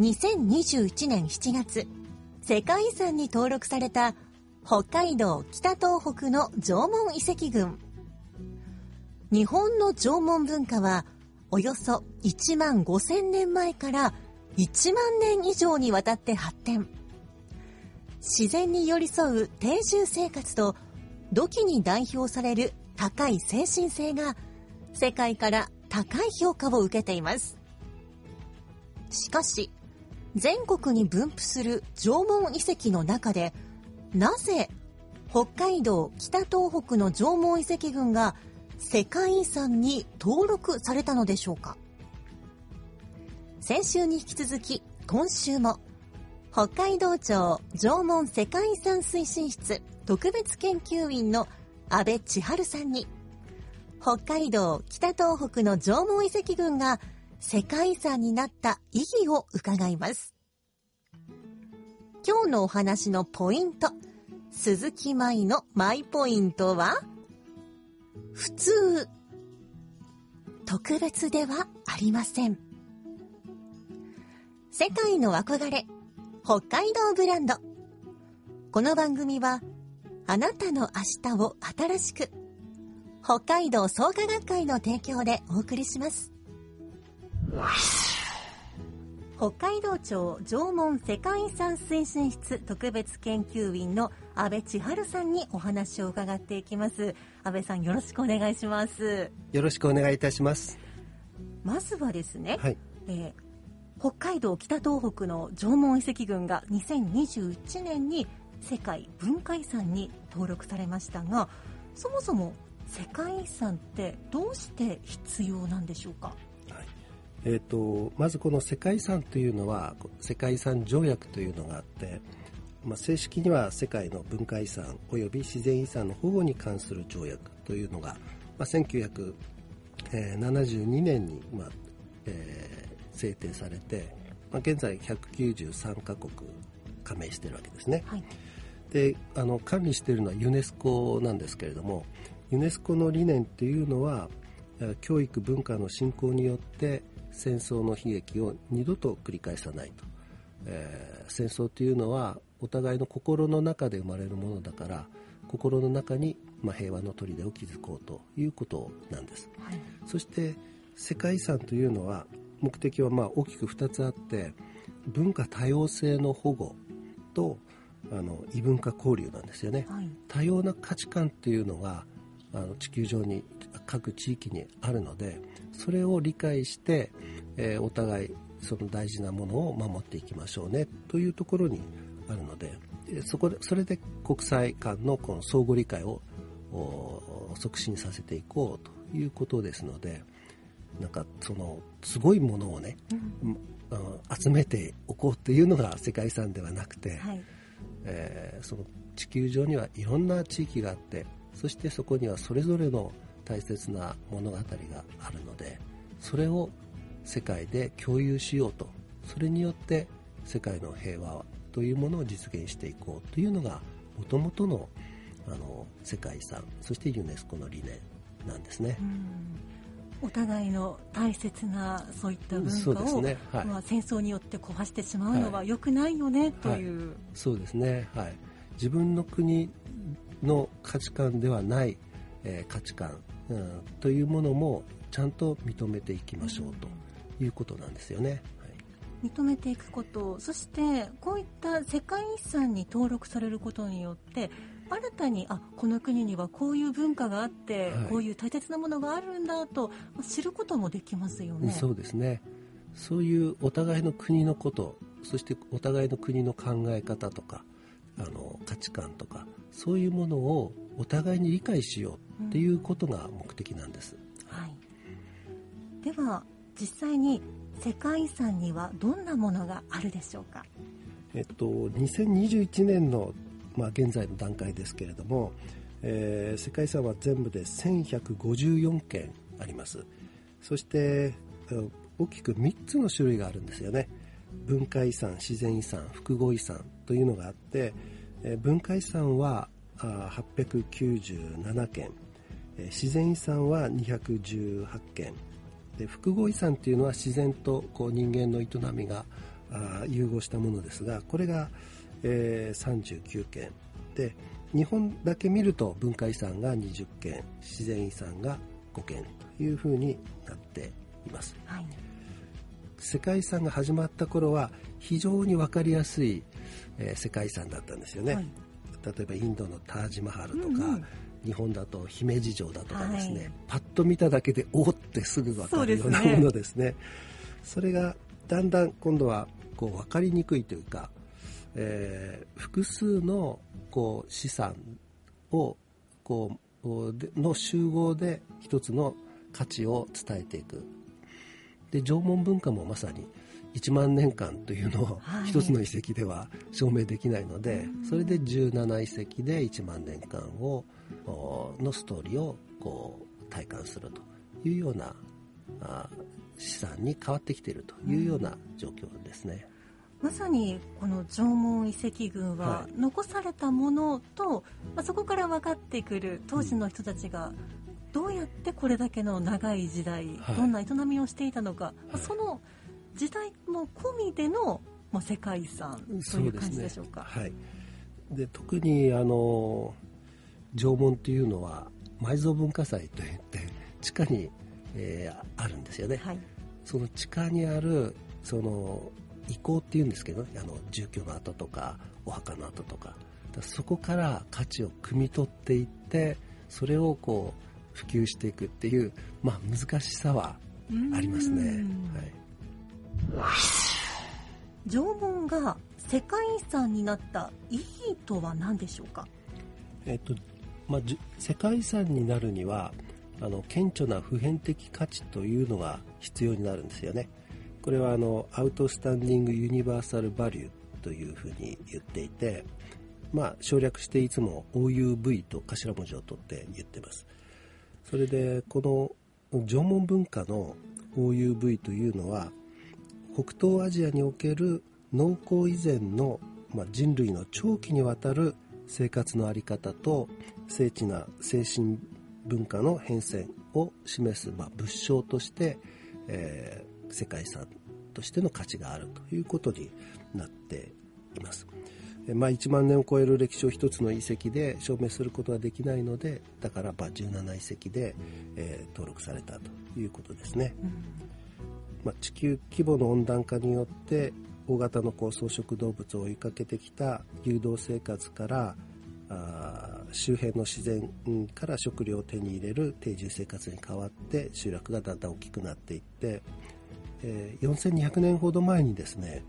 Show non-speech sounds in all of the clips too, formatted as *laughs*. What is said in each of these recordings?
2021年7月、世界遺産に登録された北海道北東北の縄文遺跡群。日本の縄文文化はおよそ1万5000年前から1万年以上にわたって発展。自然に寄り添う定住生活と土器に代表される高い精神性が世界から高い評価を受けています。しかし、全国に分布する縄文遺跡の中で、なぜ北海道北東北の縄文遺跡群が世界遺産に登録されたのでしょうか？先週に引き続き今週も北海道庁縄文世界遺産推進室特別研究員の安倍千春さんに北海道北東北の縄文遺跡群が世界遺産になった意義を伺います。今日のお話のポイント鈴木舞のマイポイントは普通特別ではありません。世界の憧れ北海道ブランド。この番組はあなたの明日を新しく北海道創価学会の提供でお送りします。北海道庁縄文世界遺産推進室特別研究員の安倍千春さんにお話を伺っていきます安倍さんよろしくお願いしますよろしくお願いいたします。まずはですね、はい。えー北海道北東北の縄文遺跡群が2021年に世界文化遺産に登録されましたがそもそも世界遺産ってどうして必要なんでしょうか？えっ、と、まずこの世界遺産というのは、世界遺産条約というのがあって、まあ、正式には世界の文化遺産及び自然遺産の保護に関する条約というのが、まあ、1972年に、まあえー制定されて、まあ、現在193カ国加盟しているわけですね。はいであの管理しているのはユネスコなんですけれどもユネスコの理念っていうのはえー教育文化の振興によって戦争の悲劇を二度と繰り返さないと、えー戦争というのはお互いの心の中で生まれるものだから心の中に、まあ、平和の砦を築こうということなんです。はい。そして世界遺産というのは目的はまあ大きく2つあって文化多様性の保護とあの異文化交流なんですよね。はい。多様な価値観っていうのがあの地球上に各地域にあるのでそれを理解して、えーお互いその大事なものを守っていきましょうねというところにあるのででそこでそれで国際間のこの相互理解をお促進させていこうということですのでなんかそのすごいものをね、うん。集めておこうっていうのが世界遺産ではなくて、はい。えーその地球上にはいろんな地域があってそしてそこにはそれぞれの大切な物語があるのでそれを世界で共有しようとそれによって世界の平和というものを実現していこうというのがもともとのあの世界遺産そしてユネスコの理念なんですね。お互いの大切なそういった文化を、ね。はい。まあ、戦争によって壊してしまうのは良くないよね、という、そうですね、はい、自分の国の価値観ではない、えー価値観、うん。というものもちゃんと認めていきましょうということなんですよね。はい。認めていくことそしてこういった世界遺産に登録されることによって新たにあこの国にはこういう文化があって、はい。こういう大切なものがあるんだとまあ知ることもできますよね。そうですね。そういうお互いの国のことそしてお互いの国の考え方とかあの価値観とかそういうものをお互いに理解しようっていうことが目的なんです、はい、では実際に世界遺産にはどんなものがあるでしょうか？えっと、2021年の、まあ、現在の段階ですけれども、えー世界遺産は全部で1154件あります。そしてえー大きく3つの種類があるんですよね。文化遺産自然遺産複合遺産というのがあって、えー文化遺産は897件、えー自然遺産は218件。で複合遺産っていうのは自然とこう人間の営みが融合したものですがこれが、えー39件。で日本だけ見ると文化遺産が20件自然遺産が5件というふうになっています。はい、世界遺産が始まった頃は非常に分かりやすい、えー世界遺産だったんですよね、はい例えばインドのタージマハルとか、うんうん。日本だと姫路城だとかですね、はい。パッと見ただけでおーってすぐ分かるようなものですね。それがだんだん今度はこう分かりにくいというか、えー複数のこう資産をこうでの集合で一つの価値を伝えていく。で縄文文化もまさに1万年間というのをはい。一つの遺跡では証明できないので、それで17遺跡で1万年間をおのストーリーをこう体感するというようなあ資産に変わってきているというような状況ですね。まさにこの縄文遺跡群ははい。残されたものと、まあ、そこから分かってくる当時の人たちがどうやってこれだけの長い時代、はい。どんな営みをしていたのか、まあその時代も込みでの、まあ、世界遺産という感じでしょうか。はい、で特にあの縄文というのは埋蔵文化財といって地下に、えーあるんですよね。はいその地下にあるその遺構っていうんですけどねあの住居の跡とかお墓の跡とかそこから価値を汲み取っていってそれをこう普及していくっていう、まあ、難しさはありますね。うんはい縄文が世界遺産になった意義とは何でしょうか？えっとまあ、じ世界遺産になるにはあの顕著な普遍的価値というのが必要になるんですよね。これはあのアウトスタンディング・ユニバーサル・バリューというふうに言っていて、まあ、省略していつも OUV と頭文字を取って言ってます。それでこの縄文文化の OUV というのは北東アジアにおける農耕以前の、まあ、人類の長期にわたる生活の在り方と精緻な精神文化の変遷を示す、まあ、物証として、えー世界遺産としての価値があるということになっています。まあ、1万年を超える歴史を一つの遺跡で証明することはできないのでだからまあ17遺跡で、えー登録されたということですね。まあ、地球規模の温暖化によって大型のこう草食動物を追いかけてきた誘導生活からあー周辺の自然うんから食料を手に入れる定住生活に変わって集落がだんだん大きくなっていって、えー4200年ほど前にですね、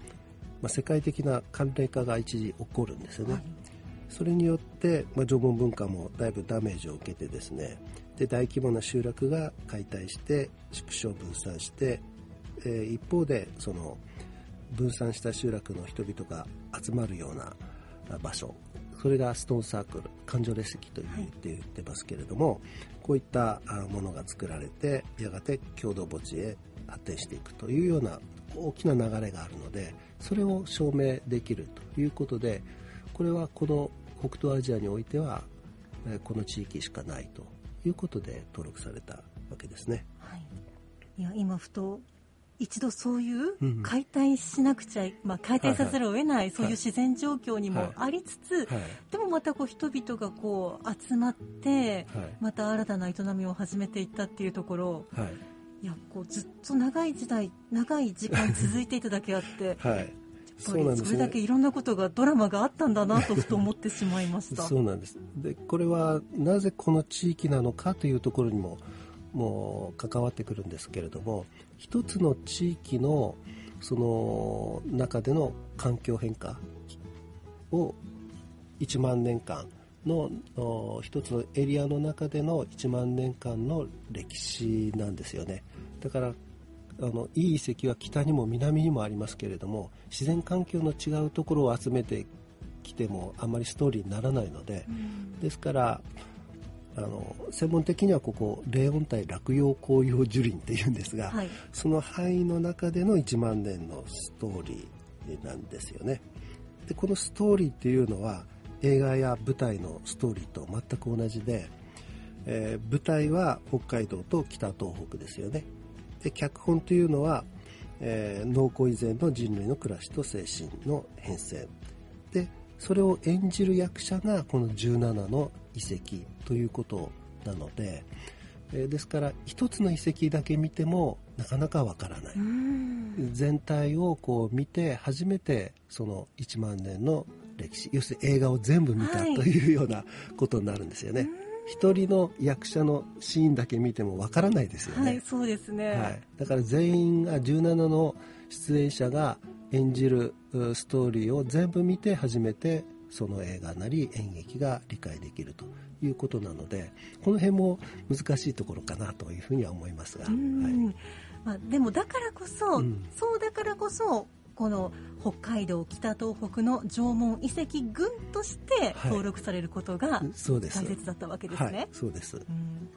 まあ、世界的な寒冷化が一時起こるんですよね。はいそれによって、まあ、縄文文化もだいぶダメージを受けてですねで大規模な集落が解体して縮小分散して、えー一方でその分散した集落の人々が集まるような場所それがストーンサークル環状列石という言って言ってますけれども、こういったものが作られてやがて共同墓地へ発展していくというような大きな流れがあるのでそれを証明できるということでこれはこの北東アジアにおいてはこの地域しかないということで登録されたわけですね。はい、いや今ふと一度そういううん。解体しなくちゃ、まあ、解体さざるを得ない、そういう自然状況にもはい。ありつつ、はい。でもまたこう人々がこう集まって、はい。また新たな営みを始めていったっていうところはい。いやこうずっと長い時代長い時間続いていただけあって *laughs* そうなんですりそれだけいろんなことがドラマがあったんだなとふと思ってしまいました。*laughs* そうなんです。でこれはなぜこの地域なのかというところにももう関わってくるんですけれども一つの地域のその中での環境変化を1万年間のお一つのエリアの中での1万年間の歴史なんですよね。だからあのいい遺跡は北にも南にもありますけれども自然環境の違うところを集めてきてもあまりストーリーにならないので、ですからあの専門的にはここ霊音体落葉紅葉樹林っていうんですが、はい。その範囲の中での1万年のストーリーなんですよね。でこのストーリーっていうのは映画や舞台のストーリーと全く同じで、えー舞台は北海道と北東北ですよね。で脚本というのは、えー農耕以前の人類の暮らしと精神の変遷。でそれを演じる役者がこの17の遺跡ということなので、えーですから一つの遺跡だけ見てもなかなかわからない、うん全体をこう見て初めてその1万年の歴史要するに映画を全部見たはいというようなことになるんですよね。一人の役者のシーンだけ見てもわからないですよね。はい、そうですね。はい、だから全員が17の出演者が演じるうストーリーを全部見て初めてその映画なり演劇が理解できるということなのでこの辺も難しいところかなというふうには思いますが、うん。はい。まあ、でもだからこそ、うん。そうだからこそこの北海道北東北の縄文遺跡群としてはい。登録されることがそうです。大切だったわけですね。はい、そうです。うん。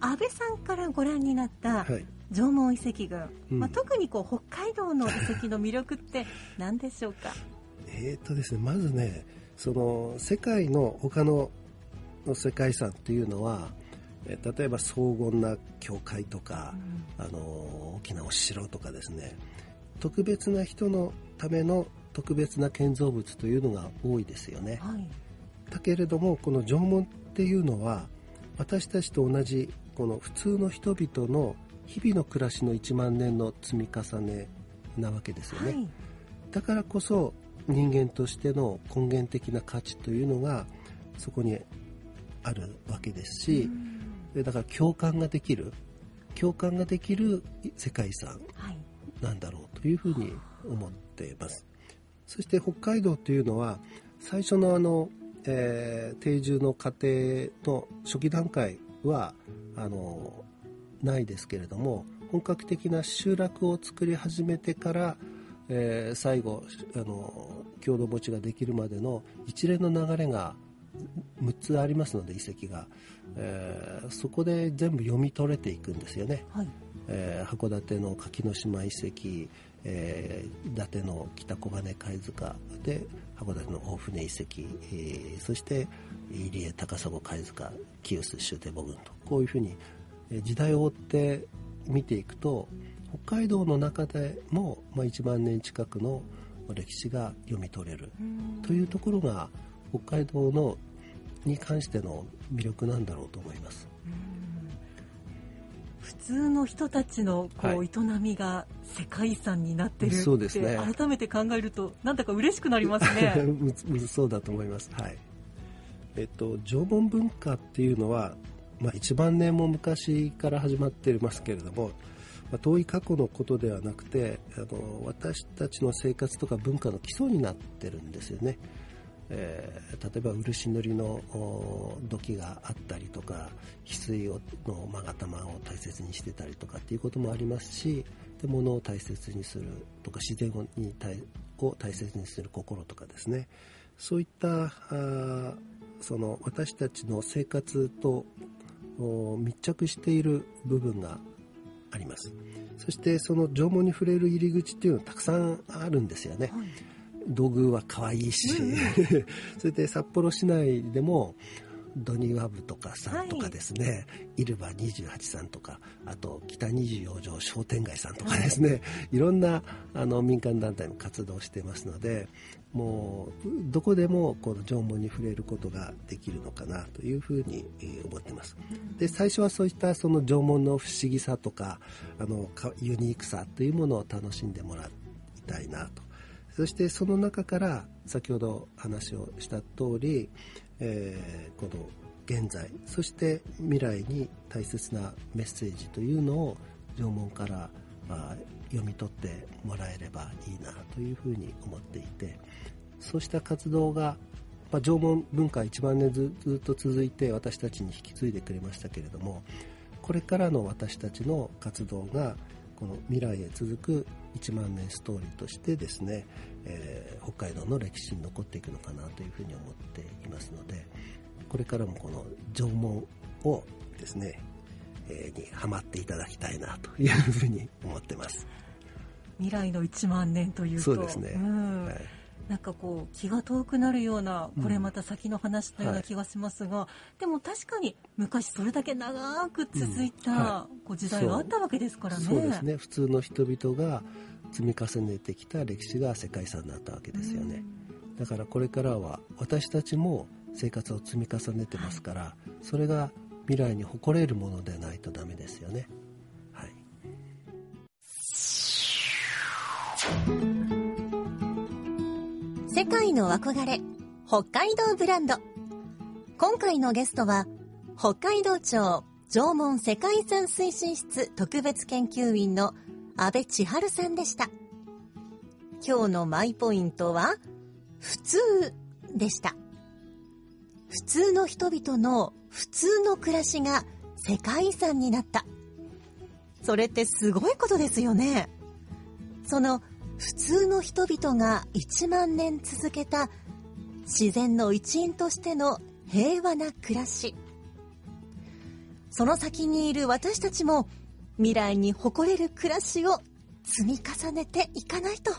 安倍さんからご覧になったはい縄文遺跡群、うん。まあ、特にこう北海道の遺跡の魅力って何でしょうか？えーとですね、まずねその世界の他の世界遺産っていうのはえー例えば荘厳な教会とか、あの大きなお城とかですね特別な人のための特別な建造物というのが多いですよね。はい。だけれどもこの縄文っていうのは私たちと同じこの普通の人々の日々の暮らしの1万年の積み重ねなわけですよね、はい。だからこそ人間としての根源的な価値というのがそこにあるわけですし、でだから共感ができる共感ができる世界遺産はい。なんだろうというふうに思っています。そして北海道というのは最初のあの、えー定住の過程の初期段階はあのないですけれども本格的な集落を作り始めてから、えー最後あの郷土墓地ができるまでの一連の流れが6つありますので遺跡が、えーそこで全部読み取れていくんですよね。はいえー函館の柿の島遺跡、えー伊達の北小金貝塚で函館の大船遺跡、えーそして入江高砂貝塚清須終帝母群とこういうふうにえー時代を追って見ていくと北海道の中でも、まあ、1万年近くの歴史が読み取れるというところが北海道のに関しての魅力なんだろうと思います。普通の人たちのこう、はい営みが世界遺産になってるってそうですね改めて考えるとなんだか嬉しくなりますね。*laughs* そうだと思います。はい。えっと、縄文文化っていうのは、まあ、1万年も昔から始まっていますけれども、まあ、遠い過去のことではなくてあの私たちの生活とか文化の基礎になっているんですよね。えー例えば漆塗りの土器があったりとか翡翠の勾玉を大切にしてたりとかっていうこともありますし物を大切にするとか自然をにを大切にする心とかですねそういったあその私たちの生活と密着している部分があります。そしてその縄文に触れる入り口っていうのはたくさんあるんですよね、道具は可愛いし、*laughs* それで札幌市内でもドニー・ワブとかさんとかですね、イルバ28さんとかあと北24条商店街さんとかですね、い、ろんなあの民間団体も活動してますのでもうどこでもこの縄文に触れることができるのかなというふうに思ってます。で最初はそういったその縄文の不思議さとかあのユニークさというものを楽しんでもらいたいなと。そしてその中から先ほど話をした通り、えー、この現在。そして未来に大切なメッセージというのを縄文からあ読み取ってもらえればいいなというふうに思っていて。そうした活動が、まあ、縄文文化1万年ずっと続いて私たちに引き継いでくれましたけれどもこれからの私たちの活動がこの未来へ続く1万年ストーリーとしてですね、えー、北海道の歴史に残っていくのかなというふうに思っていますのでこれからもこの縄文をですね、えー、にハマっていただきたいなというふうに思ってます。未来の1万年というと。そうですね、うん、はいなんかこう気が遠くなるようなこれまた先の話のような気がしますが、うんはい、でも確かに昔それだけ長く続いた、うん。はい、こう時代があったわけですからね。そう。ですね。普通の人々が積み重ねてきた歴史が世界遺産になったわけですよね、うん、だからこれからは私たちも生活を積み重ねてますから、はい、それが未来に誇れるものでないとダメですよね界の憧れ北海道ブランド。今回のゲストは北海道庁縄文世界遺産推進室特別研究員の安倍千春さんでした。今日のマイポイントは普通でした。普通の人々の普通の暮らしが世界遺産になった。それってすごいことですよね。その普通の人々が1万年続けた自然の一員としての平和な暮らし。その先にいる私たちも未来に誇れる暮らしを積み重ねていかないと。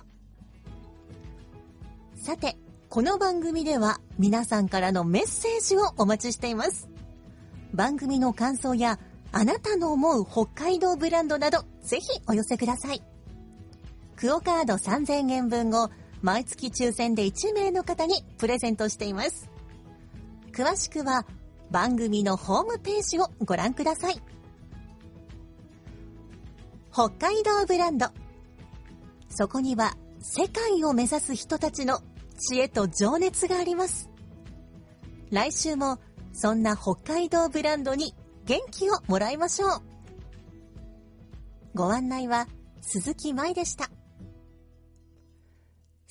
さてこの番組では皆さんからのメッセージをお待ちしています。番組の感想やあなたの思う北海道ブランドなどぜひお寄せください。クオカード3000円分を毎月抽選で1名の方にプレゼントしています。詳しくは番組のホームページをご覧ください。北海道ブランド。そこには世界を目指す人たちの知恵と情熱があります。来週もそんな北海道ブランドに元気をもらいましょう。ご案内は鈴木舞でした。